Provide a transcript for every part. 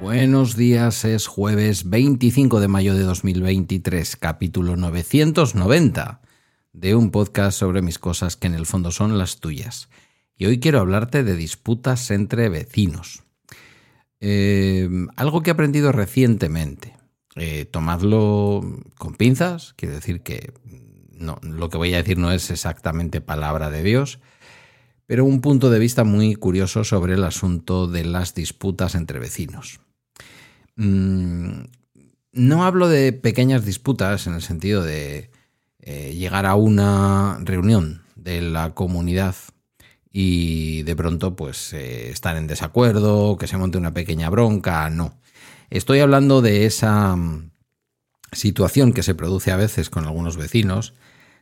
Buenos días, es jueves 25 de mayo de 2023, capítulo 990 de un podcast sobre mis cosas que en el fondo son las tuyas. Y hoy quiero hablarte de disputas entre vecinos. Eh, algo que he aprendido recientemente. Eh, tomadlo con pinzas, quiere decir que no, lo que voy a decir no es exactamente palabra de Dios, pero un punto de vista muy curioso sobre el asunto de las disputas entre vecinos. Mm, no hablo de pequeñas disputas en el sentido de eh, llegar a una reunión de la comunidad y de pronto pues eh, estar en desacuerdo, que se monte una pequeña bronca, no. Estoy hablando de esa mm, situación que se produce a veces con algunos vecinos,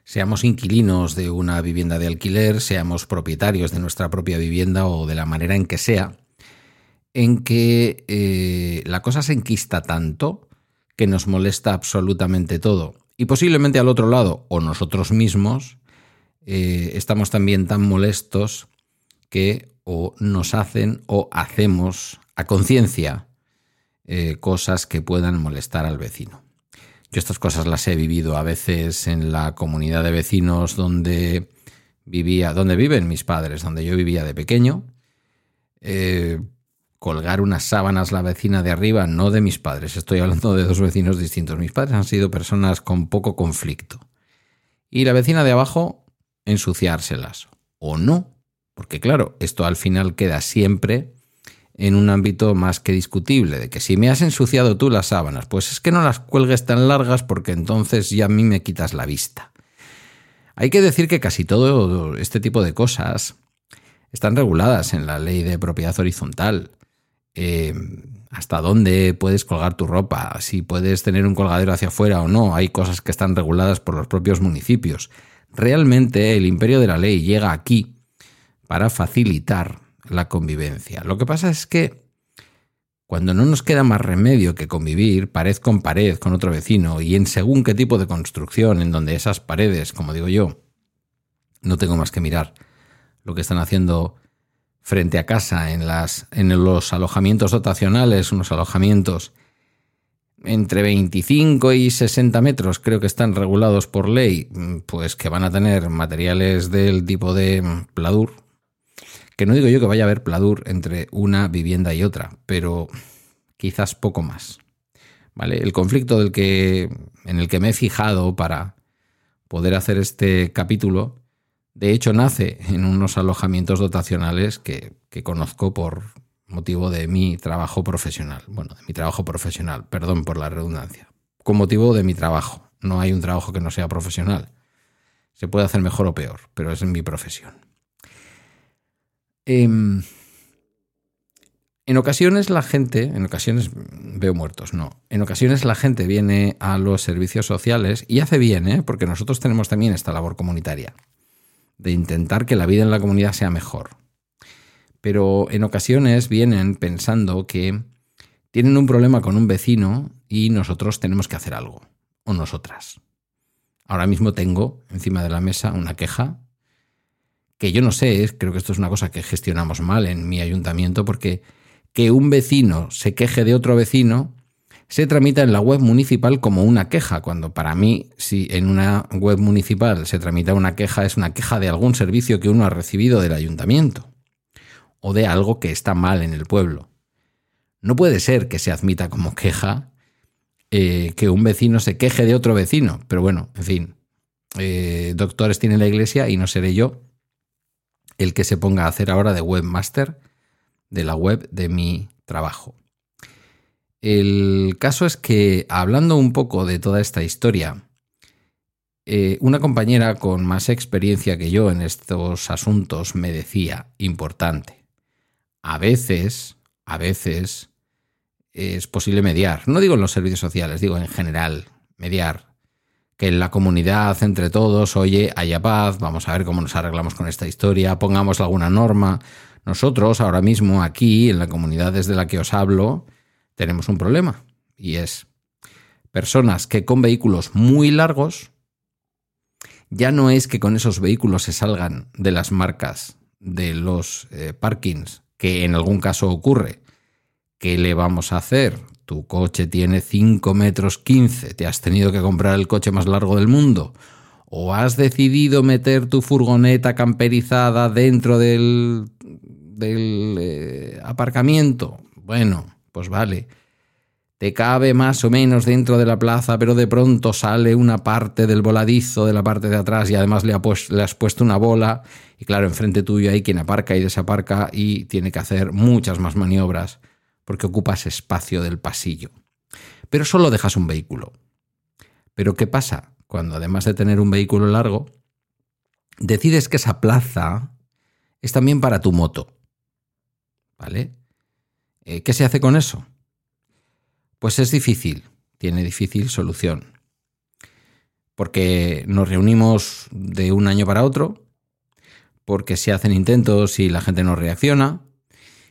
seamos inquilinos de una vivienda de alquiler, seamos propietarios de nuestra propia vivienda o de la manera en que sea, en que eh, la cosa se enquista tanto que nos molesta absolutamente todo. Y posiblemente al otro lado, o nosotros mismos, eh, estamos también tan molestos que o nos hacen o hacemos a conciencia eh, cosas que puedan molestar al vecino. Yo estas cosas las he vivido a veces en la comunidad de vecinos donde vivía, donde viven mis padres, donde yo vivía de pequeño colgar unas sábanas la vecina de arriba, no de mis padres, estoy hablando de dos vecinos distintos. Mis padres han sido personas con poco conflicto. Y la vecina de abajo, ensuciárselas. O no, porque claro, esto al final queda siempre en un ámbito más que discutible, de que si me has ensuciado tú las sábanas, pues es que no las cuelgues tan largas porque entonces ya a mí me quitas la vista. Hay que decir que casi todo este tipo de cosas están reguladas en la ley de propiedad horizontal. Eh, hasta dónde puedes colgar tu ropa, si puedes tener un colgadero hacia afuera o no, hay cosas que están reguladas por los propios municipios. Realmente el imperio de la ley llega aquí para facilitar la convivencia. Lo que pasa es que cuando no nos queda más remedio que convivir pared con pared con otro vecino y en según qué tipo de construcción en donde esas paredes, como digo yo, no tengo más que mirar lo que están haciendo frente a casa, en, las, en los alojamientos dotacionales, unos alojamientos entre 25 y 60 metros, creo que están regulados por ley, pues que van a tener materiales del tipo de pladur. Que no digo yo que vaya a haber pladur entre una vivienda y otra, pero quizás poco más. ¿Vale? El conflicto del que, en el que me he fijado para poder hacer este capítulo de hecho, nace en unos alojamientos dotacionales que, conozco por motivo de mi trabajo profesional. Bueno, de mi trabajo profesional, perdón por la redundancia. Con motivo de mi trabajo. No hay un trabajo que no sea profesional. Se puede hacer mejor o peor, pero es mi profesión. Em, en ocasiones la gente, en ocasiones veo muertos, no. En ocasiones la gente viene a los servicios sociales y hace bien, ¿eh? porque nosotros tenemos también esta labor comunitaria de intentar que la vida en la comunidad sea mejor. Pero en ocasiones vienen pensando que tienen un problema con un vecino y nosotros tenemos que hacer algo, o nosotras. Ahora mismo tengo encima de la mesa una queja que yo no sé, creo que esto es una cosa que gestionamos mal en mi ayuntamiento, porque que un vecino se queje de otro vecino se tramita en la web municipal como una queja, cuando para mí, si en una web municipal se tramita una queja, es una queja de algún servicio que uno ha recibido del ayuntamiento o de algo que está mal en el pueblo. No puede ser que se admita como queja eh, que un vecino se queje de otro vecino, pero bueno, en fin, eh, doctores tiene la iglesia y no seré yo el que se ponga a hacer ahora de webmaster de la web de mi trabajo. El caso es que, hablando un poco de toda esta historia, eh, una compañera con más experiencia que yo en estos asuntos me decía, importante, a veces, a veces es posible mediar. No digo en los servicios sociales, digo en general, mediar. Que en la comunidad, entre todos, oye, haya paz, vamos a ver cómo nos arreglamos con esta historia, pongamos alguna norma. Nosotros ahora mismo aquí, en la comunidad desde la que os hablo, tenemos un problema y es personas que con vehículos muy largos, ya no es que con esos vehículos se salgan de las marcas de los eh, parkings, que en algún caso ocurre. ¿Qué le vamos a hacer? Tu coche tiene 5 metros 15, te has tenido que comprar el coche más largo del mundo. O has decidido meter tu furgoneta camperizada dentro del, del eh, aparcamiento. Bueno, pues vale te cabe más o menos dentro de la plaza, pero de pronto sale una parte del voladizo de la parte de atrás y además le, has puesto una bola y claro, enfrente tuyo hay quien aparca y desaparca y tiene que hacer muchas más maniobras porque ocupas espacio del pasillo. Pero solo dejas un vehículo. Pero ¿qué pasa cuando además de tener un vehículo largo, decides que esa plaza es también para tu moto? ¿Vale? Eh, ¿Qué se hace con eso? Pues es difícil, tiene difícil solución. Porque nos reunimos de un año para otro, porque se hacen intentos y la gente no reacciona,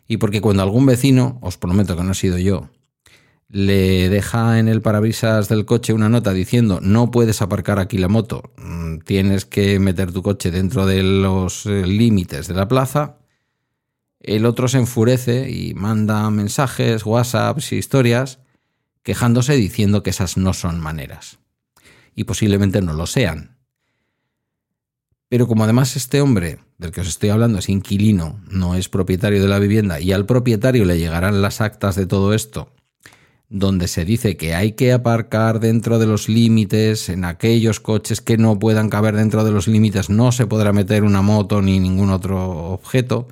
y porque cuando algún vecino, os prometo que no he sido yo, le deja en el parabrisas del coche una nota diciendo no puedes aparcar aquí la moto, mm, tienes que meter tu coche dentro de los eh, límites de la plaza, el otro se enfurece y manda mensajes, WhatsApps historias quejándose diciendo que esas no son maneras. Y posiblemente no lo sean. Pero como además este hombre del que os estoy hablando es inquilino, no es propietario de la vivienda, y al propietario le llegarán las actas de todo esto, donde se dice que hay que aparcar dentro de los límites, en aquellos coches que no puedan caber dentro de los límites no se podrá meter una moto ni ningún otro objeto,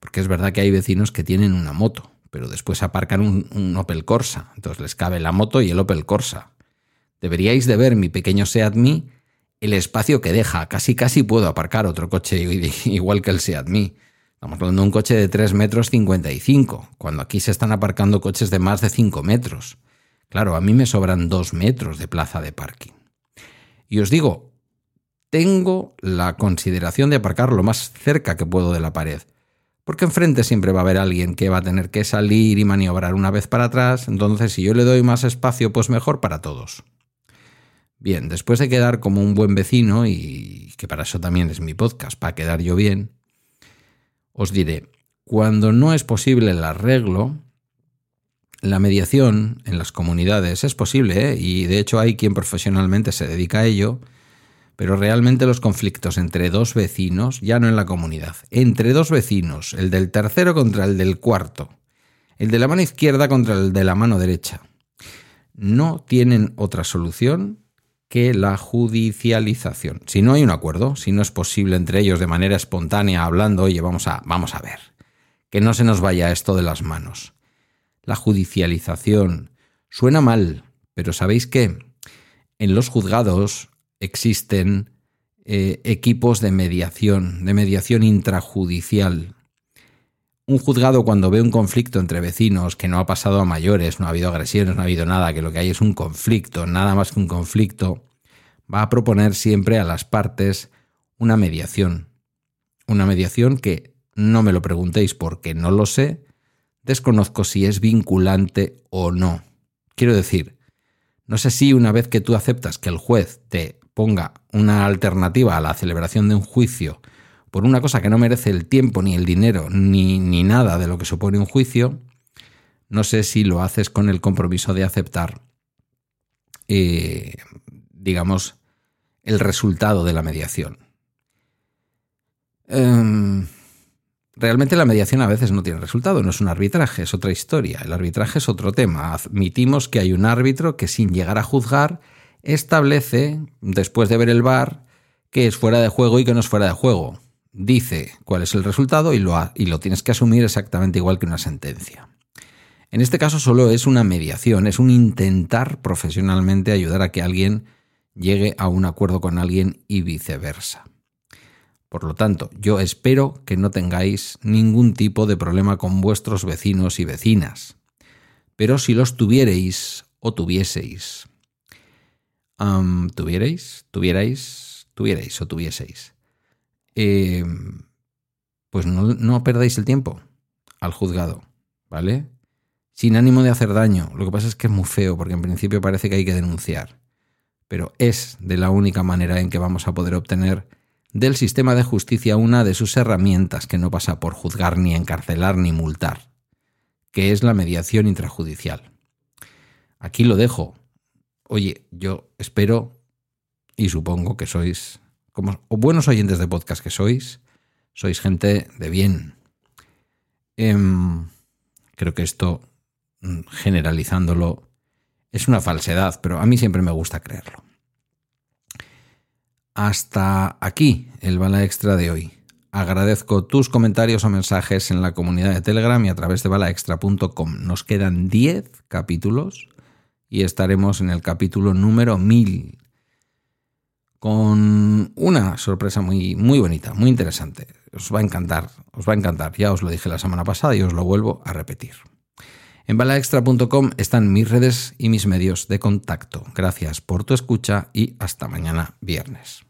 porque es verdad que hay vecinos que tienen una moto pero después aparcan un, Opel Corsa. Entonces les cabe la moto y el Opel Corsa. Deberíais de ver mi pequeño Seat Me, el espacio que deja. Casi casi puedo aparcar otro coche igual que el Seat Me. Estamos hablando de un coche de 3 metros 55, cuando aquí se están aparcando coches de más de 5 metros. Claro, a mí me sobran 2 metros de plaza de parking. Y os digo, tengo la consideración de aparcar lo más cerca que puedo de la pared. Porque enfrente siempre va a haber alguien que va a tener que salir y maniobrar una vez para atrás, entonces si yo le doy más espacio, pues mejor para todos. Bien, después de quedar como un buen vecino, y que para eso también es mi podcast, para quedar yo bien, os diré, cuando no es posible el arreglo, la mediación en las comunidades es posible, ¿eh? y de hecho hay quien profesionalmente se dedica a ello, pero realmente los conflictos entre dos vecinos, ya no en la comunidad, entre dos vecinos, el del tercero contra el del cuarto, el de la mano izquierda contra el de la mano derecha, no tienen otra solución que la judicialización. Si no hay un acuerdo, si no es posible entre ellos de manera espontánea hablando, oye, vamos a, vamos a ver, que no se nos vaya esto de las manos. La judicialización suena mal, pero ¿sabéis qué? En los juzgados existen eh, equipos de mediación, de mediación intrajudicial. Un juzgado cuando ve un conflicto entre vecinos que no ha pasado a mayores, no ha habido agresiones, no ha habido nada, que lo que hay es un conflicto, nada más que un conflicto, va a proponer siempre a las partes una mediación. Una mediación que no me lo preguntéis porque no lo sé, desconozco si es vinculante o no. Quiero decir, no sé si una vez que tú aceptas que el juez te ponga una alternativa a la celebración de un juicio por una cosa que no merece el tiempo, ni el dinero, ni, ni nada de lo que supone un juicio, no sé si lo haces con el compromiso de aceptar, eh, digamos, el resultado de la mediación. Em, realmente la mediación a veces no tiene resultado, no es un arbitraje, es otra historia. El arbitraje es otro tema. Admitimos que hay un árbitro que sin llegar a juzgar establece, después de ver el bar, que es fuera de juego y que no es fuera de juego. Dice cuál es el resultado y lo, y lo tienes que asumir exactamente igual que una sentencia. En este caso solo es una mediación, es un intentar profesionalmente ayudar a que alguien llegue a un acuerdo con alguien y viceversa. Por lo tanto, yo espero que no tengáis ningún tipo de problema con vuestros vecinos y vecinas. Pero si los tuvierais o tuvieseis, tuvierais, tuvierais, tuvierais o tuvieseis. Em, pues no, no perdáis el tiempo al juzgado, ¿vale? Sin ánimo de hacer daño. Lo que pasa es que es muy feo, porque en principio parece que hay que denunciar. Pero es de la única manera en que vamos a poder obtener del sistema de justicia una de sus herramientas que no pasa por juzgar ni encarcelar ni multar, que es la mediación intrajudicial. Aquí lo dejo. Oye, yo espero y supongo que sois, como buenos oyentes de podcast que sois, sois gente de bien. Em, creo que esto, mm, generalizándolo, es una falsedad, pero a mí siempre me gusta creerlo. Hasta aquí el bala extra de hoy. Agradezco tus comentarios o mensajes en la comunidad de Telegram y a través de balaextra.com. Nos quedan 10 capítulos y estaremos en el capítulo número 1000 con una sorpresa muy, muy bonita, muy interesante. Os va a encantar, os va a encantar. Ya os lo dije la semana pasada y os lo vuelvo a repetir. En balaextra.com están mis redes y mis medios de contacto. Gracias por tu escucha y hasta mañana viernes.